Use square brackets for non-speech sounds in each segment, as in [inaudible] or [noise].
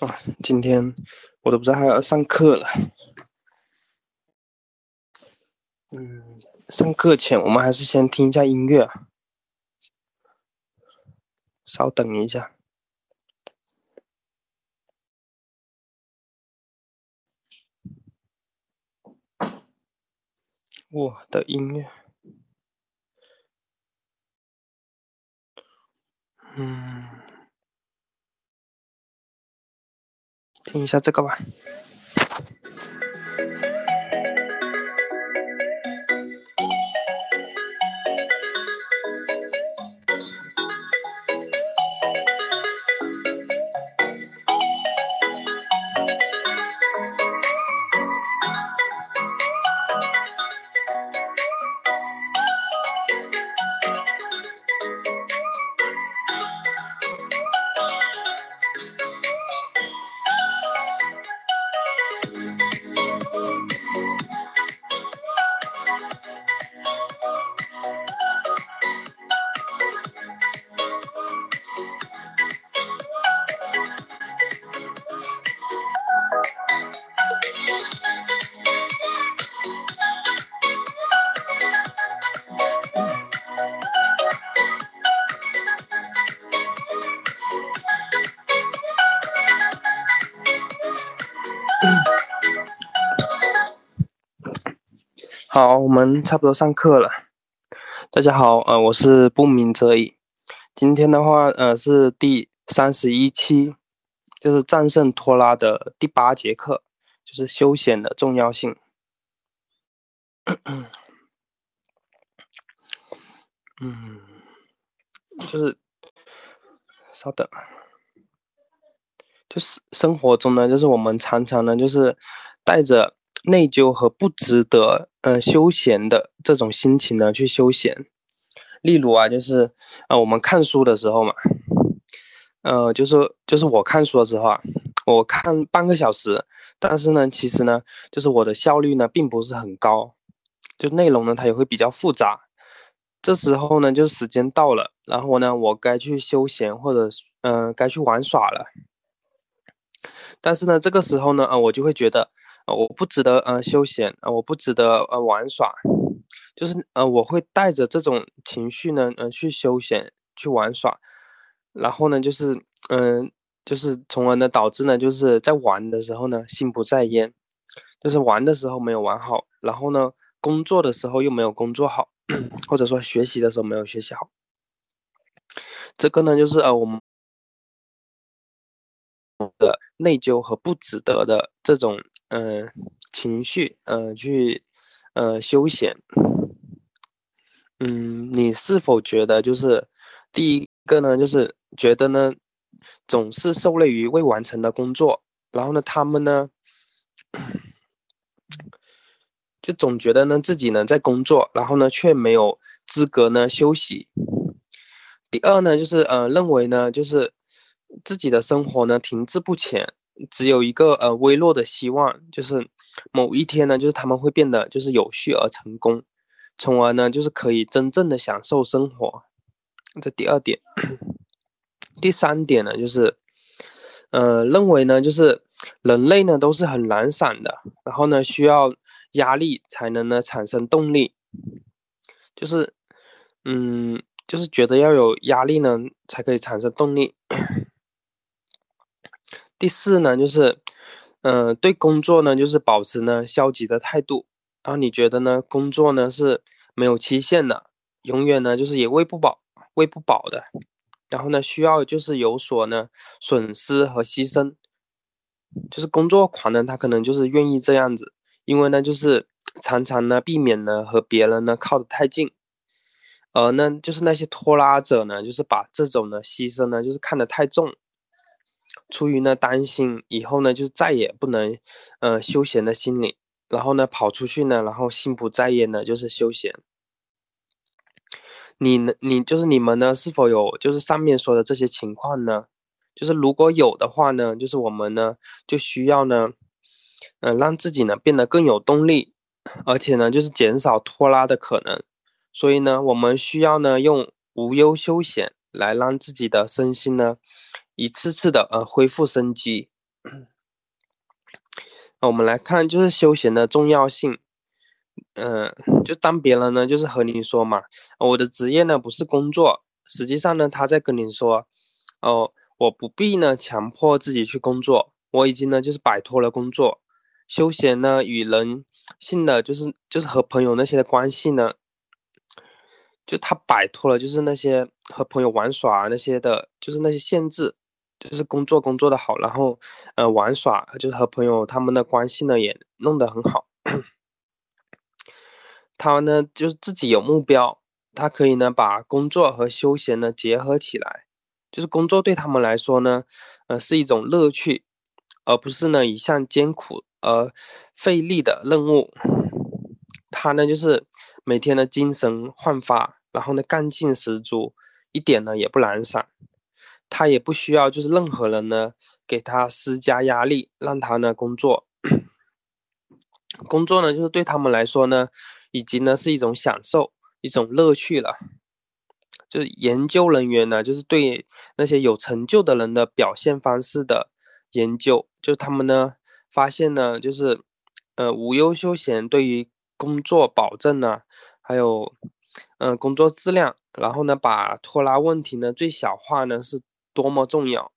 啊，今天我都不知道还要上课了。嗯，上课前我们还是先听一下音乐。稍等一下。我的音乐。嗯。听一下这个吧。好，我们差不多上课了。大家好，呃，我是不鸣则已。今天的话，呃，是第三十一期，就是战胜拖拉的第八节课，就是休闲的重要性。嗯，就是稍等，就是生活中呢，就是我们常常呢，就是带着。内疚和不值得，嗯，休闲的这种心情呢，去休闲。例如啊，就是，呃，我们看书的时候嘛，呃，就是就是我看书的时候啊，我看半个小时，但是呢，其实呢，就是我的效率呢，并不是很高，就内容呢，它也会比较复杂。这时候呢，就是时间到了，然后呢，我该去休闲或者，嗯，该去玩耍了。但是呢，这个时候呢，呃，我就会觉得。我不值得呃休闲啊，我不值得呃玩耍，就是呃我会带着这种情绪呢，呃去休闲去玩耍，然后呢就是嗯就是从而呢导致呢就是在玩的时候呢心不在焉，就是玩的时候没有玩好，然后呢工作的时候又没有工作好，[clears throat] 或者说学习的时候没有学习好，这个呢就是呃我们。的内疚和不值得的这种嗯情绪，嗯去呃休闲，嗯，你是否觉得就是第一个呢，就是觉得呢总是受累于未完成的工作，然后呢他们呢就总觉得呢自己呢在工作，然后呢却没有资格呢休息。第二呢就是呃认为呢就是。自己的生活呢停滞不前，只有一个呃微弱的希望，就是某一天呢，就是他们会变得就是有序而成功，从而呢就是可以真正的享受生活。这第二点，[clears throat] 第三点呢就是，呃认为呢就是人类呢都是很懒散的，然后呢需要压力才能呢产生动力，就是嗯就是觉得要有压力呢才可以产生动力。第四呢，就是，嗯，对工作呢，就是保持呢消极的态度。然后你觉得呢，工作呢是没有期限的，永远呢就是也喂不饱，喂不饱的。然后呢，需要就是有所呢损失和牺牲。就是工作狂呢，他可能就是愿意这样子，因为呢，就是常常呢避免呢和别人呢靠得太近，而呢就是那些拖拉者呢，就是把这种呢牺牲呢就是看得太重。出于呢担心以后呢就是再也不能，呃休闲的心理，然后呢跑出去呢，然后心不在焉的就是休闲。你呢你就是你们呢是否有就是上面说的这些情况呢？就是如果有的话呢，就是我们呢就需要呢，嗯让自己呢变得更有动力，而且呢就是减少拖拉的可能。所以呢我们需要呢用无忧休闲来让自己的身心呢。一次次的呃恢复生机，那我们来看，就是休闲的重要性。嗯，就当别人呢，就是和你说嘛，我的职业呢不是工作，实际上呢，他在跟你说，哦，我不必呢强迫自己去工作，我已经呢就是摆脱了工作，休闲呢与人性的就是就是和朋友那些的关系呢，就他摆脱了就是那些和朋友玩耍那些的，就是那些限制。就是工作工作的好，然后，呃，玩耍就是和朋友他们的关系呢也弄得很好。他呢就是自己有目标，他可以呢把工作和休闲呢结合起来。就是工作对他们来说呢，呃，是一种乐趣，而不是呢一项艰苦而费力的任务。他呢就是每天的精神焕发，然后呢干劲十足，一点呢也不懒散。他也不需要，就是任何人呢给他施加压力，让他呢工作。工作呢，就是对他们来说呢，已经呢是一种享受，一种乐趣了。就是研究人员呢，就是对那些有成就的人的表现方式的研究，就他们呢发现呢，就是呃无忧休闲对于工作保证呢，还有嗯工作质量，然后呢把拖拉问题呢最小化呢是。多么重要！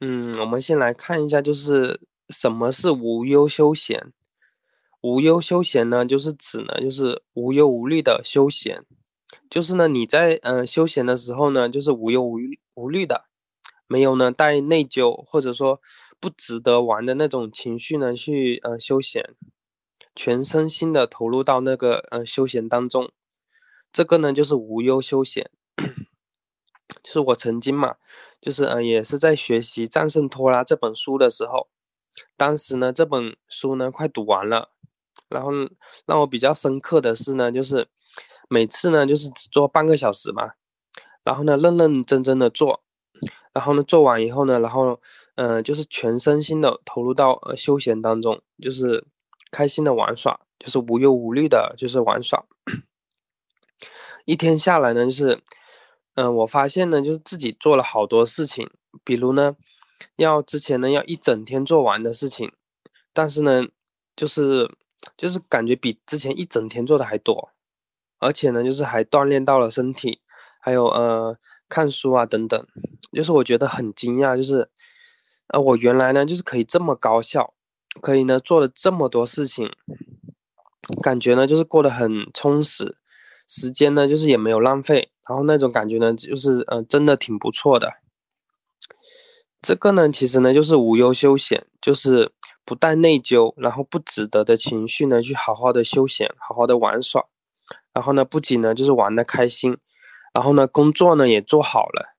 嗯，我们先来看一下，就是什么是无忧休闲。无忧休闲呢，就是指呢，就是无忧无虑的休闲，就是呢，你在嗯休闲的时候呢，就是无忧无无虑的，没有呢带内疚或者说不值得玩的那种情绪呢去呃休闲，全身心的投入到那个呃休闲当中，这个呢就是无忧休闲。是我曾经嘛，就是嗯，也是在学习《战胜拖拉》这本书的时候，当时呢，这本书呢快读完了，然后让我比较深刻的是呢，就是每次呢就是只做半个小时嘛，然后呢认认真真的做，然后呢做完以后呢，然后嗯，就是全身心的投入到休闲当中，就是开心的玩耍，就是无忧无虑的，就是玩耍，[coughs] 一天下来呢，就是。嗯，我发现呢，就是自己做了好多事情，比如呢，要之前呢要一整天做完的事情，但是呢，就是就是感觉比之前一整天做的还多，而且呢，就是还锻炼到了身体，还有呃看书啊等等，就是我觉得很惊讶，就是呃我原来呢就是可以这么高效，可以呢做了这么多事情，感觉呢就是过得很充实，时间呢就是也没有浪费。然后那种感觉呢，就是嗯，真的挺不错的。这个呢，其实呢，就是无忧休闲，就是不带内疚，然后不值得的情绪呢，去好好的休闲，好好的玩耍。然后呢，不仅呢，就是玩的开心，然后呢，工作呢也做好了。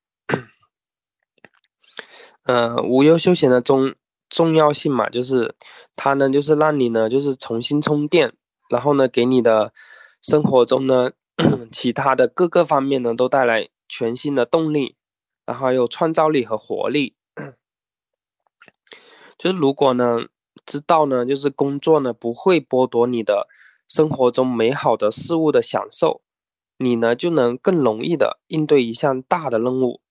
嗯，无忧休闲的重重要性嘛，就是它呢，就是让你呢，就是重新充电，然后呢，给你的生活中呢。[clears throat] 其他的各个方面呢，都带来全新的动力，然后有创造力和活力。[clears throat] 就是如果呢，知道呢，就是工作呢不会剥夺你的生活中美好的事物的享受，你呢就能更容易的应对一项大的任务，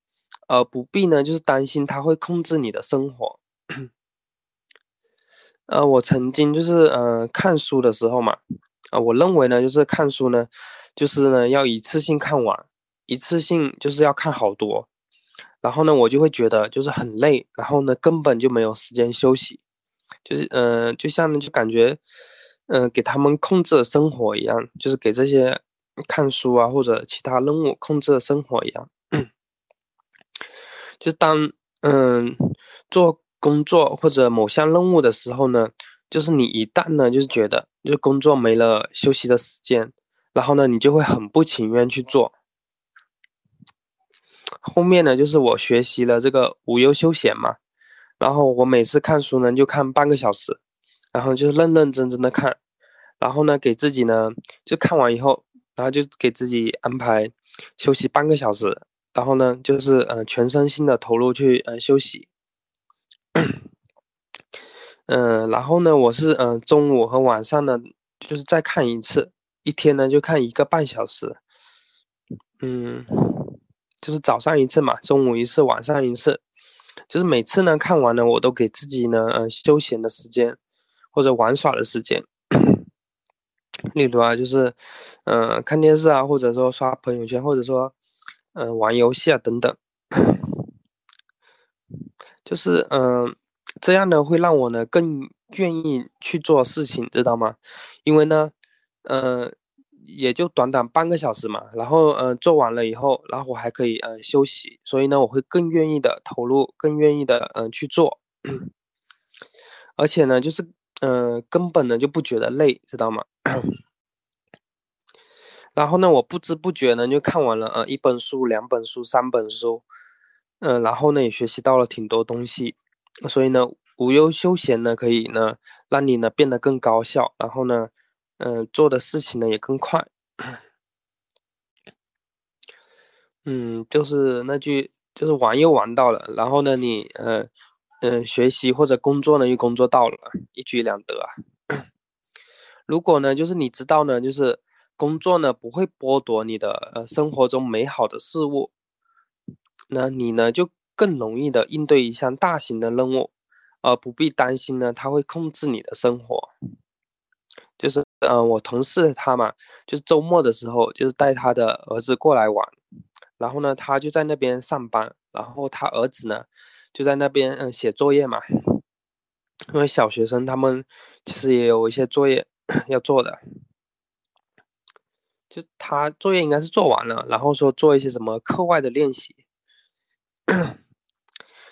而不必呢就是担心它会控制你的生活。[coughs] 呃，我曾经就是嗯看书的时候嘛，啊，我认为呢就是看书呢。就是呢，要一次性看完，一次性就是要看好多，然后呢，我就会觉得就是很累，然后呢，根本就没有时间休息，就是嗯，就像就感觉，嗯，给他们控制了生活一样，就是给这些看书啊或者其他任务控制了生活一样，就当嗯做工作或者某项任务的时候呢，就是你一旦呢就是觉得就工作没了休息的时间。然后呢，你就会很不情愿去做。后面呢，就是我学习了这个无忧休闲嘛，然后我每次看书呢，就看半个小时，然后就认认真真的看，然后呢，给自己呢，就看完以后，然后就给自己安排休息半个小时，然后呢，就是呃全身心的投入去呃休息。嗯，然后呢，我是嗯中午和晚上呢，就是再看一次。一天呢就看一个半小时，嗯，就是早上一次嘛，中午一次，晚上一次，就是每次呢看完了，我都给自己呢，呃，休闲的时间或者玩耍的时间。[clears throat] 例如啊，就是，嗯，看电视啊，或者说刷朋友圈，或者说，嗯，玩游戏啊等等。[coughs] 就是，嗯，这样呢会让我呢更愿意去做事情，知道吗？因为呢，嗯。也就短短半个小时嘛，然后嗯做完了以后，然后我还可以嗯休息，所以呢我会更愿意的投入，更愿意的嗯去做，[clears throat] 而且呢就是嗯根本呢就不觉得累，知道吗？然后呢我不知不觉呢就看完了呃一本书、两本书、三本书，嗯然后呢也学习到了挺多东西，所以呢无忧休闲呢可以呢让你呢变得更高效，然后呢。嗯，做的事情呢也更快。嗯，就是那句，就是玩又玩到了，然后呢，你呃嗯学习或者工作呢又工作到了，一举两得啊。如果呢，就是你知道呢，就是工作呢不会剥夺你的呃生活中美好的事物，那你呢就更容易的应对一项大型的任务，而不必担心呢他会控制你的生活。就是，嗯，我同事他嘛，就是周末的时候，就是带他的儿子过来玩，然后呢，他就在那边上班，然后他儿子呢，就在那边嗯写作业嘛，因为小学生他们其实也有一些作业要做的，就他作业应该是做完了，然后说做一些什么课外的练习，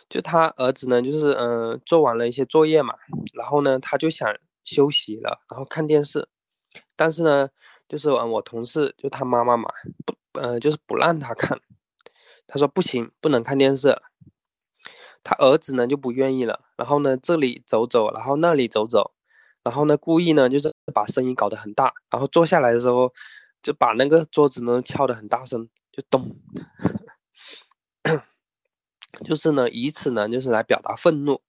就他儿子呢，就是嗯做完了一些作业嘛，然后呢，他就想。休息了，然后看电视，但是呢，就是嗯，我同事就他妈妈嘛，不，呃，就是不让他看，他说不行，不能看电视。他儿子呢就不愿意了，然后呢这里走走，然后那里走走，然后呢故意呢就是把声音搞得很大，然后坐下来的时候就把那个桌子呢敲得很大声，就咚，[coughs] 就是呢以此呢就是来表达愤怒，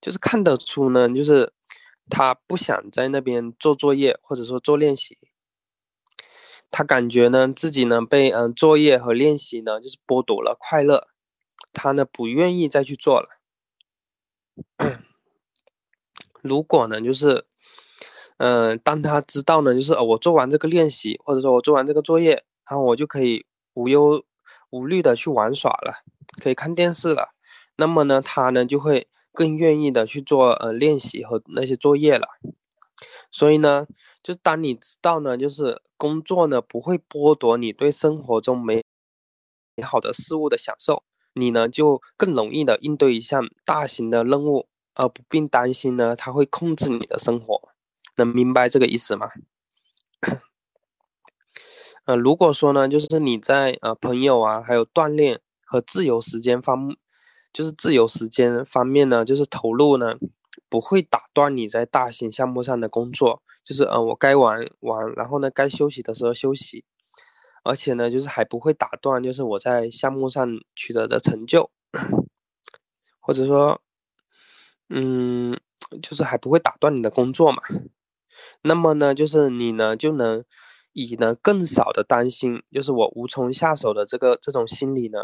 就是看得出呢就是。他不想在那边做作业，或者说做练习。他感觉呢自己呢被嗯作业和练习呢就是剥夺了快乐，他呢不愿意再去做了。如果呢就是嗯当他知道呢就是哦我做完这个练习，或者说我做完这个作业，然后我就可以无忧无虑的去玩耍了，可以看电视了，那么呢他呢就会。更愿意的去做呃练习和那些作业了，所以呢，就当你知道呢，就是工作呢不会剥夺你对生活中美美好的事物的享受，你呢就更容易的应对一项大型的任务，而不并担心呢他会控制你的生活，能明白这个意思吗？呃，如果说呢，就是你在呃朋友啊，还有锻炼和自由时间方。就是自由时间方面呢，就是投入呢，不会打断你在大型项目上的工作。就是嗯，我该玩玩，然后呢，该休息的时候休息，而且呢，就是还不会打断，就是我在项目上取得的成就，或者说，嗯，就是还不会打断你的工作嘛。那么呢，就是你呢就能以呢更少的担心，就是我无从下手的这个这种心理呢，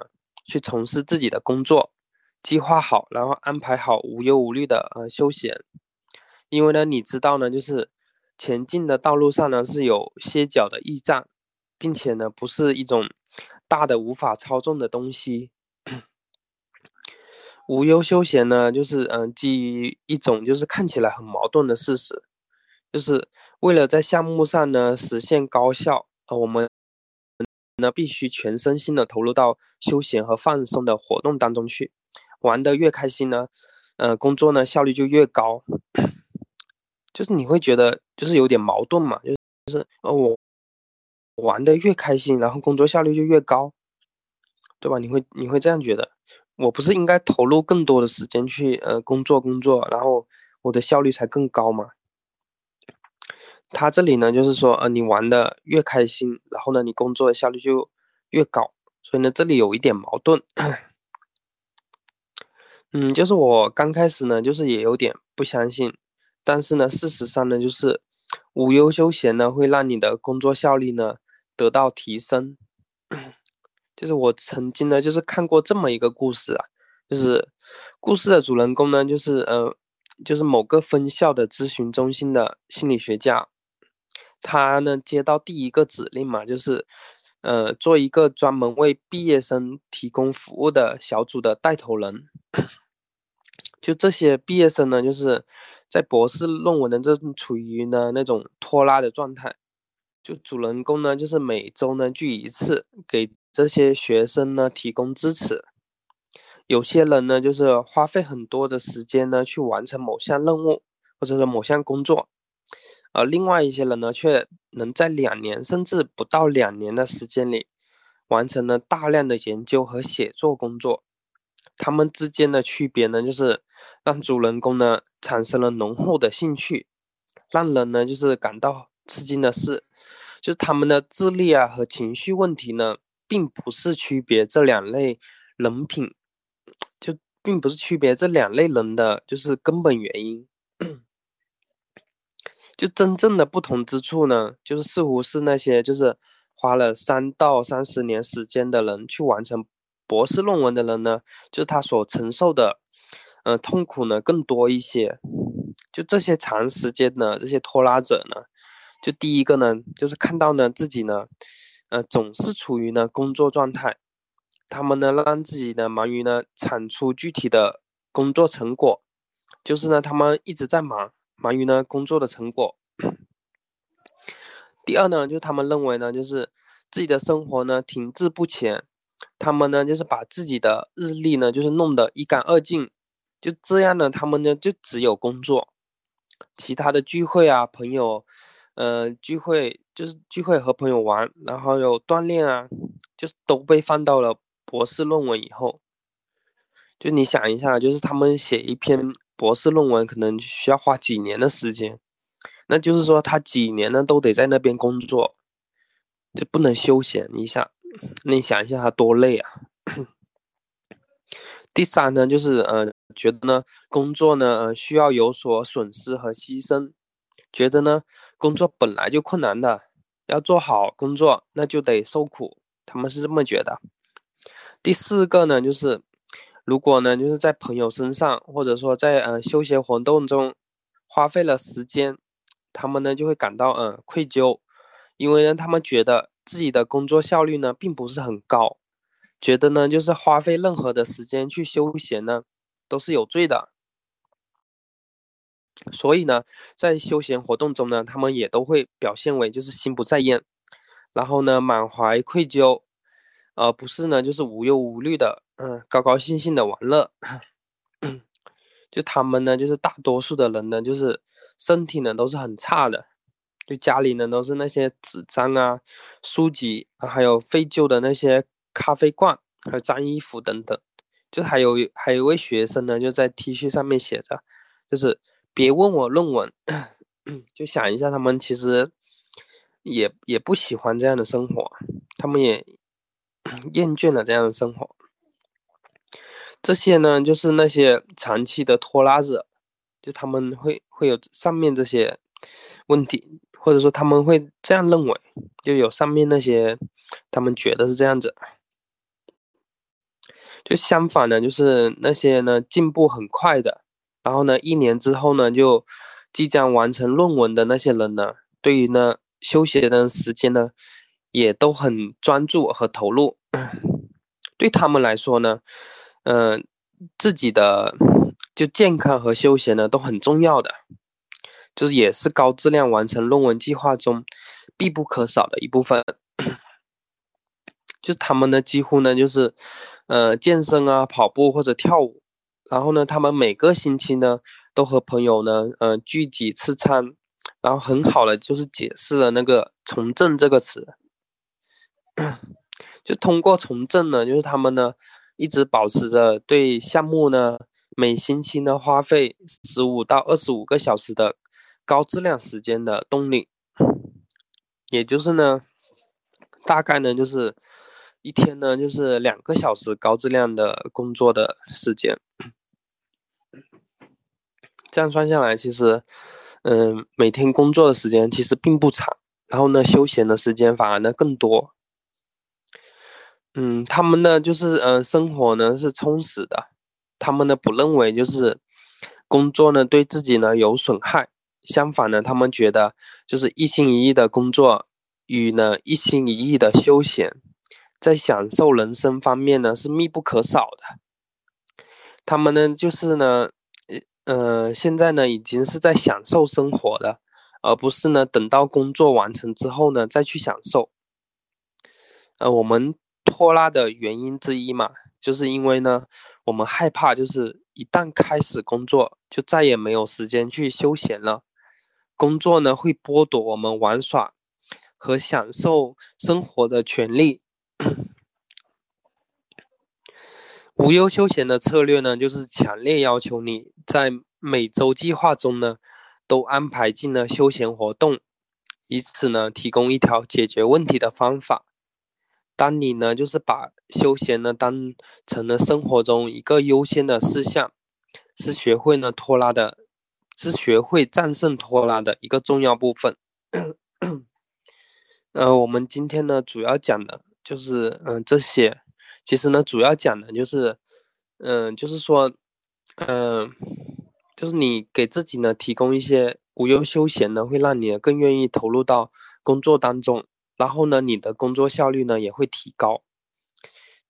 去从事自己的工作。计划好，然后安排好，无忧无虑的呃休闲，因为呢，你知道呢，就是前进的道路上呢是有歇脚的驿站，并且呢不是一种大的无法操纵的东西。无忧休闲呢，就是嗯基于一种就是看起来很矛盾的事实，就是为了在项目上呢实现高效，呃我们呢必须全身心的投入到休闲和放松的活动当中去。玩的越开心呢，呃，工作呢效率就越高，就是你会觉得就是有点矛盾嘛，就是呃我玩的越开心，然后工作效率就越高，对吧？你会你会这样觉得，我不是应该投入更多的时间去呃工作工作，然后我的效率才更高吗？他这里呢就是说呃你玩的越开心，然后呢你工作的效率就越高，所以呢这里有一点矛盾。嗯，就是我刚开始呢，就是也有点不相信，但是呢，事实上呢，就是无忧休闲呢，会让你的工作效率呢得到提升。[clears throat] 就是我曾经呢，就是看过这么一个故事啊，就是故事的主人公呢，就是呃，就是某个分校的咨询中心的心理学家，他呢接到第一个指令嘛，就是呃，做一个专门为毕业生提供服务的小组的带头人。就这些毕业生呢，就是在博士论文的这处于呢那种拖拉的状态。就主人公呢，就是每周呢聚一次，给这些学生呢提供支持。有些人呢，就是花费很多的时间呢去完成某项任务，或者说某项工作，而另外一些人呢，却能在两年甚至不到两年的时间里，完成了大量的研究和写作工作。他们之间的区别呢，就是让主人公呢产生了浓厚的兴趣，让人呢就是感到吃惊的是，就是他们的智力啊和情绪问题呢，并不是区别这两类人品，就并不是区别这两类人的就是根本原因，就真正的不同之处呢，就是似乎是那些就是花了三到三十年时间的人去完成。博士论文的人呢，就是他所承受的，呃，痛苦呢更多一些。就这些长时间的这些拖拉者呢，就第一个呢，就是看到呢自己呢，呃，总是处于呢工作状态，他们呢让自己呢忙于呢产出具体的工作成果，就是呢他们一直在忙，忙于呢工作的成果。第二呢，就是他们认为呢，就是自己的生活呢停滞不前。他们呢，就是把自己的日历呢，就是弄得一干二净，就这样呢，他们呢就只有工作，其他的聚会啊，朋友，呃，聚会就是聚会和朋友玩，然后有锻炼啊，就是都被放到了博士论文以后。就你想一下，就是他们写一篇博士论文，可能需要花几年的时间，那就是说他几年呢都得在那边工作，就不能休闲一下。你想一下，他多累啊！第三呢，就是呃，觉得呢，工作呢，呃，需要有所损失和牺牲，觉得呢，工作本来就困难的，要做好工作，那就得受苦，他们是这么觉得。第四个呢，就是如果呢，就是在朋友身上，或者说在呃休闲活动中花费了时间，他们呢就会感到嗯愧疚，因为呢，他们觉得。自己的工作效率呢，并不是很高，觉得呢，就是花费任何的时间去休闲呢，都是有罪的。所以呢，在休闲活动中呢，他们也都会表现为就是心不在焉，然后呢，满怀愧疚，而不是呢，就是无忧无虑的，嗯，高高兴兴的玩乐。就他们呢，就是大多数的人呢，就是身体呢都是很差的。就家里呢都是那些纸张啊、书籍，还有废旧的那些咖啡罐，还有脏衣服等等。就还有还有一位学生呢，就在 T 恤上面写着，就是别问我论文。[clears throat] 就想一下，他们其实也也不喜欢这样的生活，他们也 [clears throat] 厌倦了这样的生活。这些呢，就是那些长期的拖拉者，就他们会会有上面这些问题。或者说他们会这样认为，就有上面那些，他们觉得是这样子。就相反呢，就是那些呢进步很快的，然后呢一年之后呢就即将完成论文的那些人呢，对于呢休息的时间呢也都很专注和投入。[clears throat] 对他们来说呢，嗯，自己的就健康和休闲呢都很重要的。就是也是高质量完成论文计划中必不可少的一部分。[clears throat] 就是他们呢，几乎呢就是，呃，健身啊、跑步或者跳舞。然后呢，他们每个星期呢都和朋友呢，呃，聚几次餐。然后很好的就是解释了那个“从政”这个词。[coughs] 就通过从政呢，就是他们呢一直保持着对项目呢每星期呢花费十五到二十五个小时的。高质量时间的动力，也就是呢，大概呢就是一天呢就是两个小时高质量的工作的时间，这样算下来，其实，嗯，每天工作的时间其实并不长，然后呢，休闲的时间反而呢更多。嗯，他们呢就是呃生活呢是充实的，他们呢不认为就是工作呢对自己呢有损害，相反呢，他们觉得就是一心一意的工作与呢一心一意的休闲，在享受人生方面呢是密不可少的。他们呢就是呢，呃，现在呢已经是在享受生活了，而不是呢等到工作完成之后呢再去享受。呃，我们拖拉的原因之一嘛，就是因为呢，我们害怕就是一旦开始工作，就再也没有时间去休闲了。工作呢会剥夺我们玩耍和享受生活的权利。无忧休闲的策略呢，就是强烈要求你在每周计划中呢，都安排进了休闲活动，以此呢提供一条解决问题的方法。当你呢，就是把休闲呢当成了生活中一个优先的事项，是学会呢拖拉的，是学会战胜拖拉的一个重要部分。[coughs] 呃，我们今天呢主要讲的就是嗯这些，其实呢主要讲的就是嗯就是说嗯就是你给自己呢提供一些无忧休闲呢，会让你更愿意投入到工作当中。然后呢，你的工作效率呢也会提高。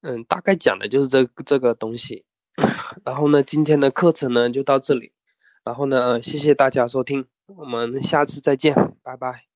嗯，大概讲的就是这这个东西。[coughs] 然后呢，今天的课程呢就到这里。然后呢，谢谢大家收听，我们下次再见，拜拜。